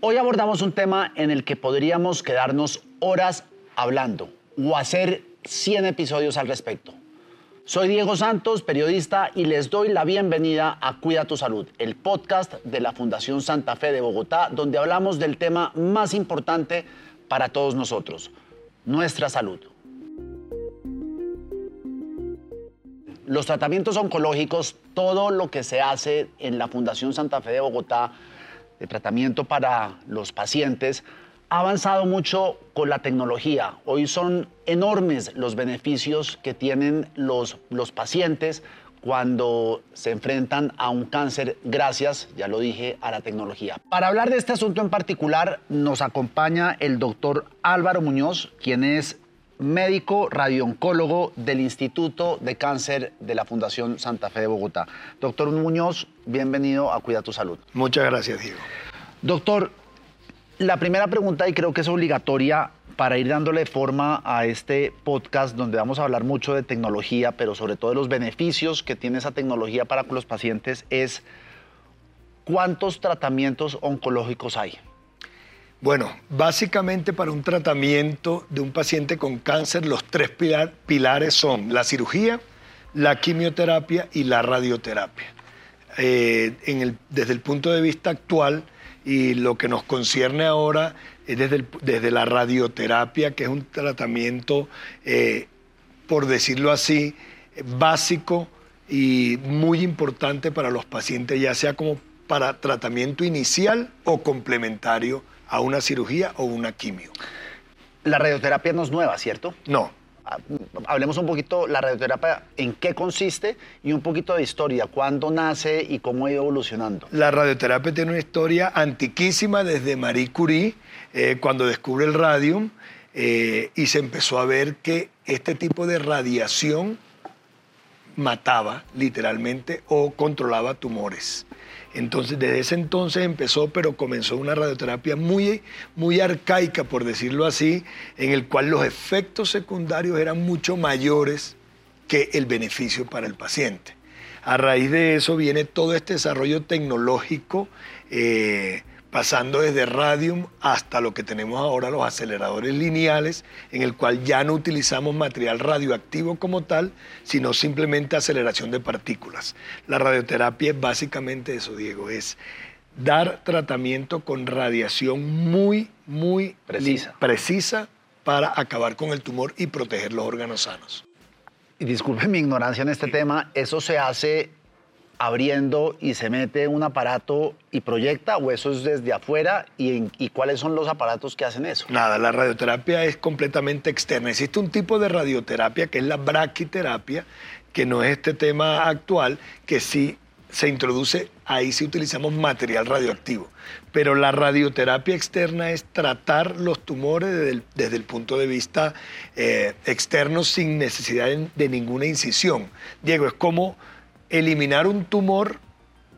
Hoy abordamos un tema en el que podríamos quedarnos horas hablando o hacer 100 episodios al respecto. Soy Diego Santos, periodista, y les doy la bienvenida a Cuida tu Salud, el podcast de la Fundación Santa Fe de Bogotá, donde hablamos del tema más importante para todos nosotros, nuestra salud. Los tratamientos oncológicos, todo lo que se hace en la Fundación Santa Fe de Bogotá, de tratamiento para los pacientes ha avanzado mucho con la tecnología. Hoy son enormes los beneficios que tienen los, los pacientes cuando se enfrentan a un cáncer gracias, ya lo dije, a la tecnología. Para hablar de este asunto en particular nos acompaña el doctor Álvaro Muñoz, quien es médico radiooncólogo del Instituto de Cáncer de la Fundación Santa Fe de Bogotá. Doctor Muñoz, bienvenido a Cuida tu Salud. Muchas gracias, Diego. Doctor, la primera pregunta, y creo que es obligatoria para ir dándole forma a este podcast donde vamos a hablar mucho de tecnología, pero sobre todo de los beneficios que tiene esa tecnología para los pacientes, es ¿cuántos tratamientos oncológicos hay? Bueno, básicamente para un tratamiento de un paciente con cáncer, los tres pilares son la cirugía, la quimioterapia y la radioterapia. Eh, desde el punto de vista actual y lo que nos concierne ahora es desde, la radioterapia, que es un tratamiento, eh, por decirlo así, básico y muy importante para los pacientes, ya sea como para tratamiento inicial o complementario a una cirugía o una quimio. La radioterapia no es nueva, ¿cierto? No. Ah, hablemos un poquito la radioterapia, en qué consiste y un poquito de historia, cuándo nace y cómo ha ido evolucionando. La radioterapia tiene una historia antiquísima desde Marie Curie, eh, cuando descubre el radium eh, y se empezó a ver que este tipo de radiación mataba literalmente o controlaba tumores. Entonces, desde ese entonces empezó, pero comenzó una radioterapia muy, muy arcaica, por decirlo así, en el cual los efectos secundarios eran mucho mayores que el beneficio para el paciente. A raíz de eso viene todo este desarrollo tecnológico eh, pasando desde radium hasta lo que tenemos ahora, los aceleradores lineales, en el cual ya no utilizamos material radioactivo como tal, sino simplemente aceleración de partículas. La radioterapia es básicamente eso, Diego, es dar tratamiento con radiación muy, muy precisa, precisa para acabar con el tumor y proteger los órganos sanos. Y disculpe mi ignorancia en este tema, ¿eso se hace abriendo y se mete un aparato y proyecta o eso es desde afuera y, cuáles son los aparatos que hacen eso? Nada, la radioterapia es completamente externa. Existe un tipo de radioterapia que es la braquiterapia, que no es este tema actual, que sí se introduce, ahí sí utilizamos material radioactivo. Pero la radioterapia externa es tratar los tumores desde el, punto de vista eh, externo sin necesidad de ninguna incisión. Diego, es como eliminar un tumor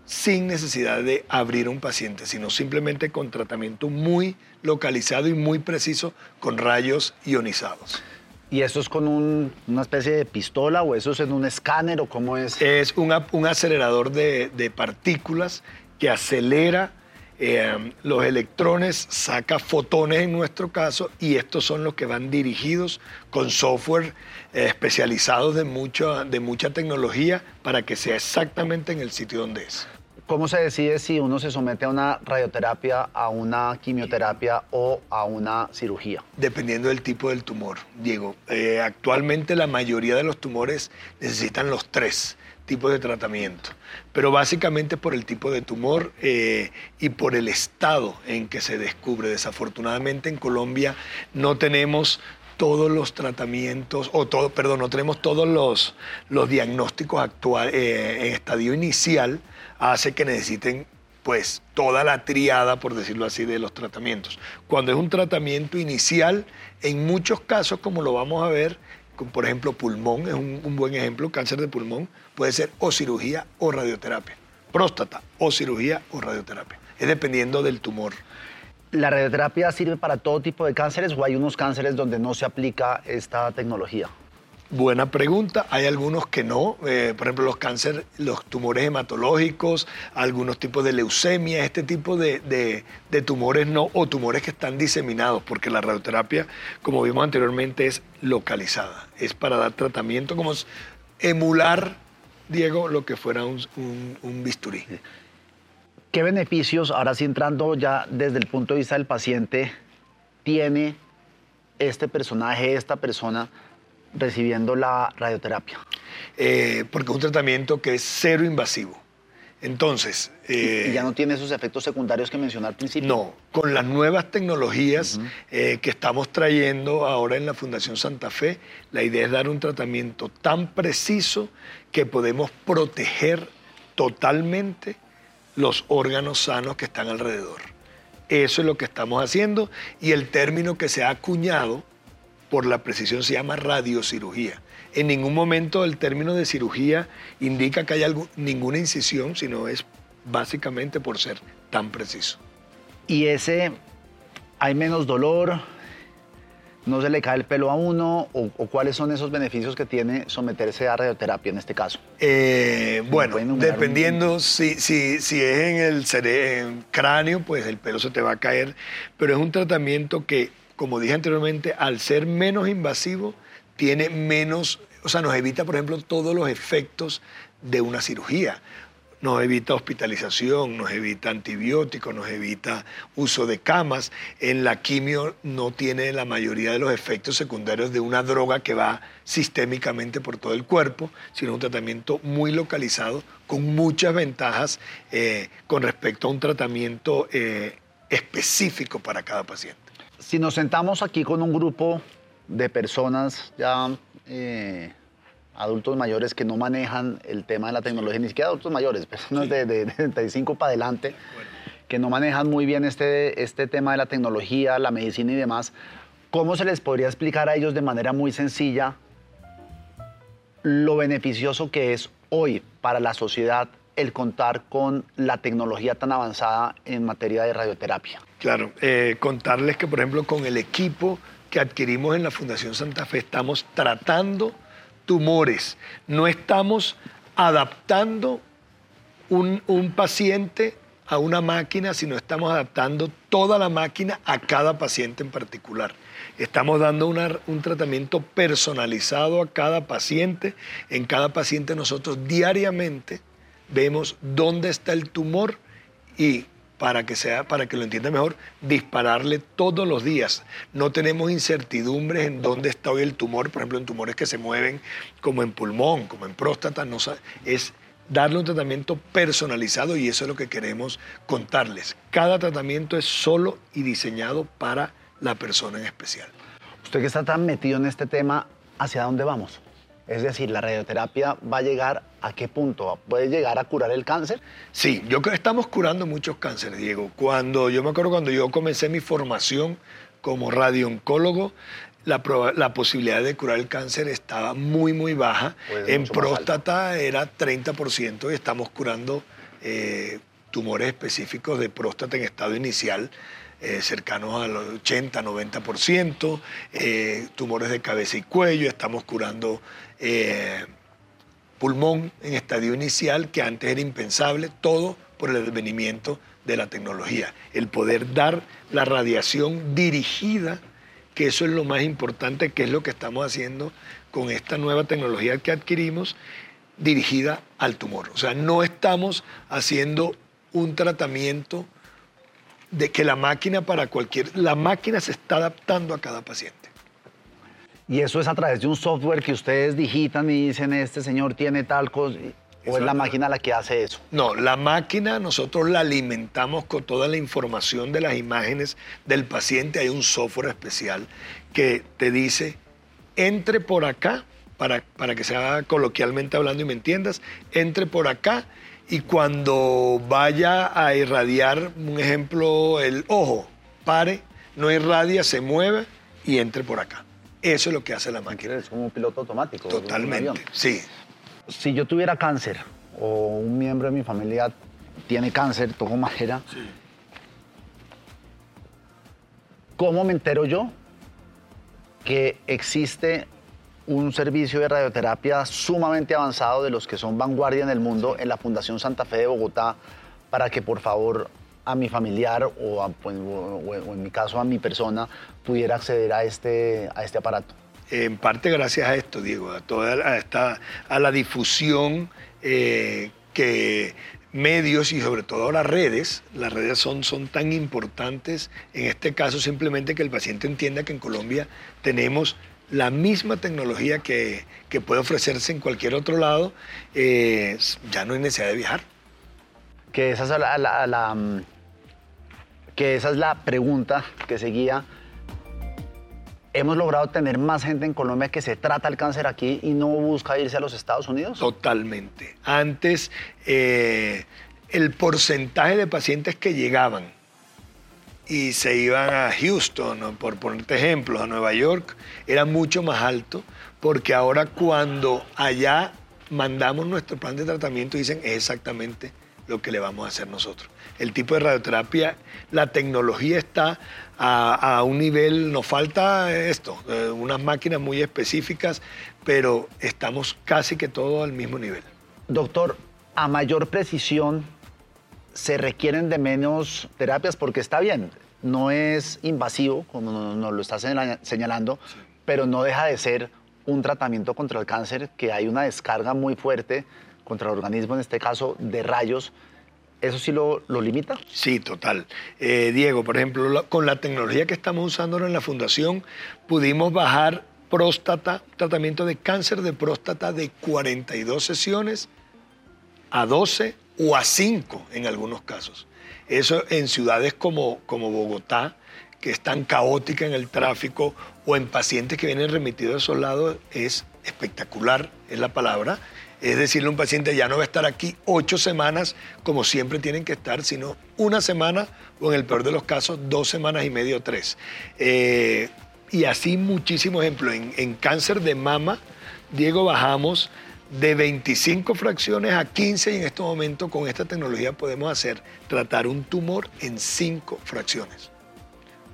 sin necesidad de abrir un paciente, sino simplemente con tratamiento muy localizado y muy preciso con rayos ionizados. ¿Y eso es con una especie de pistola o eso es en un escáner o cómo es? Es un acelerador de, de partículas que acelera eh, los electrones saca fotones en nuestro caso y estos son los que van dirigidos con software eh, especializados de, de mucha tecnología para que sea exactamente en el sitio donde es. ¿Cómo se decide si uno se somete a una radioterapia, a una quimioterapia o a una cirugía? Dependiendo del tipo del tumor, Diego. Eh, actualmente la mayoría de los tumores necesitan los tres tipos de tratamiento, pero básicamente por el tipo de tumor eh, y por el estado en que se descubre. Desafortunadamente en Colombia no tenemos todos los tratamientos, o todo, perdón, no tenemos todos los, los diagnósticos actuales eh, en estadio inicial, hace que necesiten pues toda la triada, por decirlo así, de los tratamientos. Cuando es un tratamiento inicial, en muchos casos, como lo vamos a ver, por ejemplo, pulmón es un, buen ejemplo, cáncer de pulmón, puede ser o cirugía o radioterapia. Próstata o cirugía o radioterapia. Es dependiendo del tumor. ¿La radioterapia sirve para todo tipo de cánceres o hay unos cánceres donde no se aplica esta tecnología? Buena pregunta. Hay algunos que no. Eh, por ejemplo, los cánceres, los tumores hematológicos, algunos tipos de leucemia, este tipo de, de, tumores no, o tumores que están diseminados, porque la radioterapia, como vimos anteriormente, es localizada. Es para dar tratamiento, como emular, Diego, lo que fuera un, un bisturí. ¿Qué beneficios, ahora sí entrando ya desde el punto de vista del paciente, tiene este personaje, esta persona? Recibiendo la radioterapia? Eh, porque es un tratamiento que es cero invasivo. Entonces... ¿Y ya no tiene esos efectos secundarios que mencioné al principio? No, con las nuevas tecnologías eh, que estamos trayendo ahora en la Fundación Santa Fe, la idea es dar un tratamiento tan preciso que podemos proteger totalmente los órganos sanos que están alrededor. Eso es lo que estamos haciendo y el término que se ha acuñado por la precisión se llama radiocirugía. En ningún momento el término de cirugía indica que haya ninguna incisión, sino es básicamente por ser tan preciso. Y ese, hay menos dolor, no se le cae el pelo a uno, o, cuáles son esos beneficios que tiene someterse a radioterapia en este caso? Eh, bueno, dependiendo si, si, si, es en el, cerebro, cráneo, pues el pelo se te va a caer, pero es un tratamiento que como dije anteriormente, al ser menos invasivo, tiene menos, o sea, nos evita, por ejemplo, todos los efectos de una cirugía. Nos evita hospitalización, nos evita antibióticos, nos evita uso de camas. En la quimio no tiene la mayoría de los efectos secundarios de una droga que va sistémicamente por todo el cuerpo, sino un tratamiento muy localizado con muchas ventajas eh, con respecto a un tratamiento eh, específico para cada paciente si nos sentamos aquí con un grupo de personas ya eh, adultos mayores que no manejan el tema de la tecnología, ni siquiera adultos mayores, personas de, de, 35 para adelante, que no manejan muy bien este, este tema de la tecnología, la medicina y demás, ¿cómo se les podría explicar a ellos de manera muy sencilla lo beneficioso que es hoy para la sociedad el contar con la tecnología tan avanzada en materia de radioterapia? Claro, eh, contarles que, por ejemplo, con el equipo que adquirimos en la Fundación Santa Fe estamos tratando tumores, no estamos adaptando un, paciente a una máquina, sino estamos adaptando toda la máquina a cada paciente en particular. Estamos dando un tratamiento personalizado a cada paciente. En cada paciente nosotros diariamente vemos dónde está el tumor y para que, sea, para que lo entienda mejor, dispararle todos los días. No tenemos incertidumbres en dónde está hoy el tumor, por ejemplo, en tumores que se mueven como en pulmón, como en próstata, no, es darle un tratamiento personalizado y eso es lo que queremos contarles. Cada tratamiento es solo y diseñado para la persona en especial. Usted que está tan metido en este tema, ¿hacia dónde vamos? Es decir, ¿la radioterapia va a llegar a qué punto? ¿Puede llegar a curar el cáncer? Sí, yo creo que estamos curando muchos cánceres, Diego. Cuando, yo me acuerdo cuando yo comencé mi formación como radiooncólogo, la, la, posibilidad de curar el cáncer estaba muy, muy baja. en próstata era 30% y estamos curando eh, tumores específicos de próstata en estado inicial. Eh, cercanos al 80, 90%, eh, tumores de cabeza y cuello, estamos curando eh, pulmón en estadio inicial, que antes era impensable, todo por el advenimiento de la tecnología. El poder dar la radiación dirigida, que eso es lo más importante, que es lo que estamos haciendo con esta nueva tecnología que adquirimos, dirigida al tumor. O sea, no estamos haciendo un tratamiento de que la máquina para cualquier, la máquina se está adaptando a cada paciente. Y eso es a través de un software que ustedes digitan y dicen, este señor tiene tal cosa. ¿O es la máquina la que hace eso? No, la máquina nosotros la alimentamos con toda la información de las imágenes del paciente. Hay un software especial que te dice, entre por acá, para, para que sea coloquialmente hablando y me entiendas, entre por acá y cuando vaya a irradiar, un ejemplo, el ojo, pare, no irradia, se mueve y entre por acá. Eso es lo que hace la máquina. Es como un piloto automático. Totalmente, sí. Si yo tuviera cáncer o un miembro de mi familia tiene cáncer, toco madera, sí. ¿cómo me entero yo que existe un servicio de radioterapia sumamente avanzado de los que son vanguardia en el mundo en la Fundación Santa Fe de Bogotá para que por favor a mi familiar o, pues, en mi caso a mi persona pudiera acceder a este, a este aparato? En parte gracias a esto, Diego, a toda esta, a la difusión eh, que medios y sobre todo las redes, las redes son, son tan importantes, en este caso simplemente que el paciente entienda que en Colombia tenemos la misma tecnología que, puede ofrecerse en cualquier otro lado, eh, ya no hay necesidad de viajar. Que esa es la, mm, que esa es la pregunta que seguía. ¿Hemos logrado tener más gente en Colombia que se trata el cáncer aquí y no busca irse a los Estados Unidos? Totalmente. Antes, eh, el porcentaje de pacientes que llegaban y se iban a Houston, por ponerte ejemplos, a Nueva York, era mucho más alto, porque ahora cuando allá mandamos nuestro plan de tratamiento dicen exactamente lo que le vamos a hacer nosotros. El tipo de radioterapia, la tecnología está a, un nivel, nos falta esto, eh, unas máquinas muy específicas, pero estamos casi que todo al mismo nivel. Doctor, a mayor precisión se requieren de menos terapias porque está bien, no es invasivo, como nos lo está señalando, pero no deja de ser un tratamiento contra el cáncer, que hay una descarga muy fuerte contra el organismo, en este caso de rayos. ¿Eso sí lo, limita? Sí, total. Eh, Diego, por ejemplo, con la tecnología que estamos usando en la fundación, pudimos bajar próstata, tratamiento de cáncer de próstata de 42 sesiones a 12 o a 5 en algunos casos. Eso en ciudades como, como Bogotá, que es tan caótica en el tráfico, o en pacientes que vienen remitidos de esos lados, es espectacular, es la palabra. Es decirle un paciente, ya no va a estar aquí ocho semanas como siempre tienen que estar, sino una semana o en el peor de los casos, dos semanas y medio, tres. Eh, y así muchísimos ejemplos. En, en cáncer de mama, Diego, bajamos de 25 fracciones a 15 y en este momento con esta tecnología podemos hacer tratar un tumor en 5 fracciones.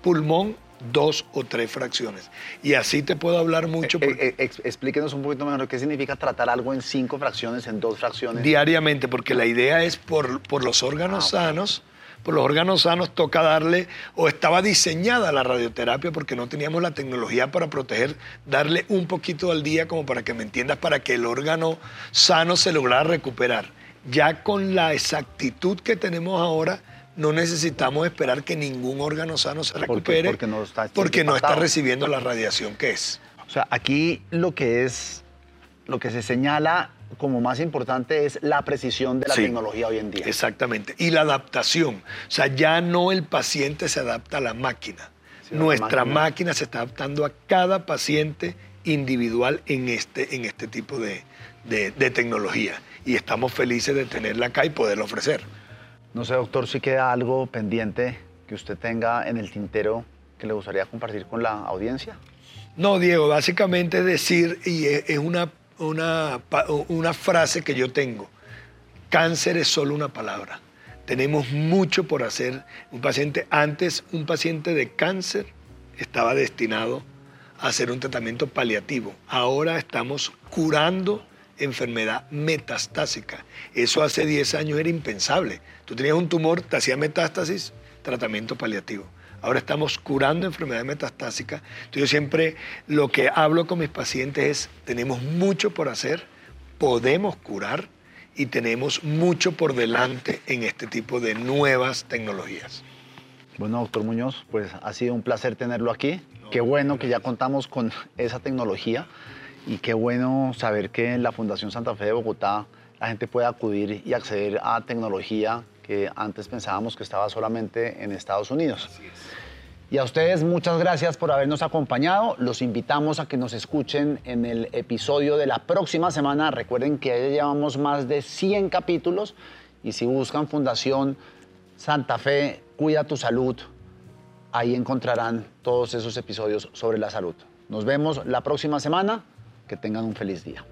Pulmón, dos o tres fracciones. Y así te puedo hablar mucho. Eh, eh, explíquenos un poquito mejor qué significa tratar algo en cinco fracciones, en dos fracciones. Diariamente, porque la idea es por, por los órganos ah, sanos por los órganos sanos toca darle, o estaba diseñada la radioterapia porque no teníamos la tecnología para proteger, darle un poquito al día como para que me entiendas, para que el órgano sano se lograra recuperar. Ya con la exactitud que tenemos ahora, no necesitamos esperar que ningún órgano sano se recupere porque, no, está, porque no está recibiendo la radiación que es. O sea, aquí lo que es, lo que se señala como más importante es la precisión de la tecnología hoy en día. Exactamente. Y la adaptación. O sea, ya no el paciente se adapta a la máquina. Nuestra máquina. se está adaptando a cada paciente individual en este, en este tipo de, tecnología. Y estamos felices de tenerla acá y poderla ofrecer. No sé, doctor, si queda algo pendiente que usted tenga en el tintero que le gustaría compartir con la audiencia. No, Diego, básicamente decir, y es una una, una frase que yo tengo. Cáncer es solo una palabra. Tenemos mucho por hacer. Un paciente, antes un paciente de cáncer estaba destinado a hacer un tratamiento paliativo. Ahora estamos curando enfermedad metastásica. Eso hace 10 años era impensable. Tú tenías un tumor, te hacía metástasis, tratamiento paliativo. Ahora estamos curando enfermedad metastásica. Entonces yo siempre lo que hablo con mis pacientes es, tenemos mucho por hacer, podemos curar y tenemos mucho por delante en este tipo de nuevas tecnologías. Bueno, doctor Muñoz, pues ha sido un placer tenerlo aquí. qué bueno que ya contamos con esa tecnología y qué bueno saber que en la Fundación Santa Fe de Bogotá la gente puede acudir y acceder a tecnología que antes pensábamos que estaba solamente en Estados Unidos. Y a ustedes muchas gracias por habernos acompañado. Los invitamos a que nos escuchen en el episodio de la próxima semana. Recuerden que ya llevamos más de 100 capítulos y si buscan Fundación Santa Fe, Cuida tu Salud, ahí encontrarán todos esos episodios sobre la salud. Nos vemos la próxima semana. Que tengan un feliz día.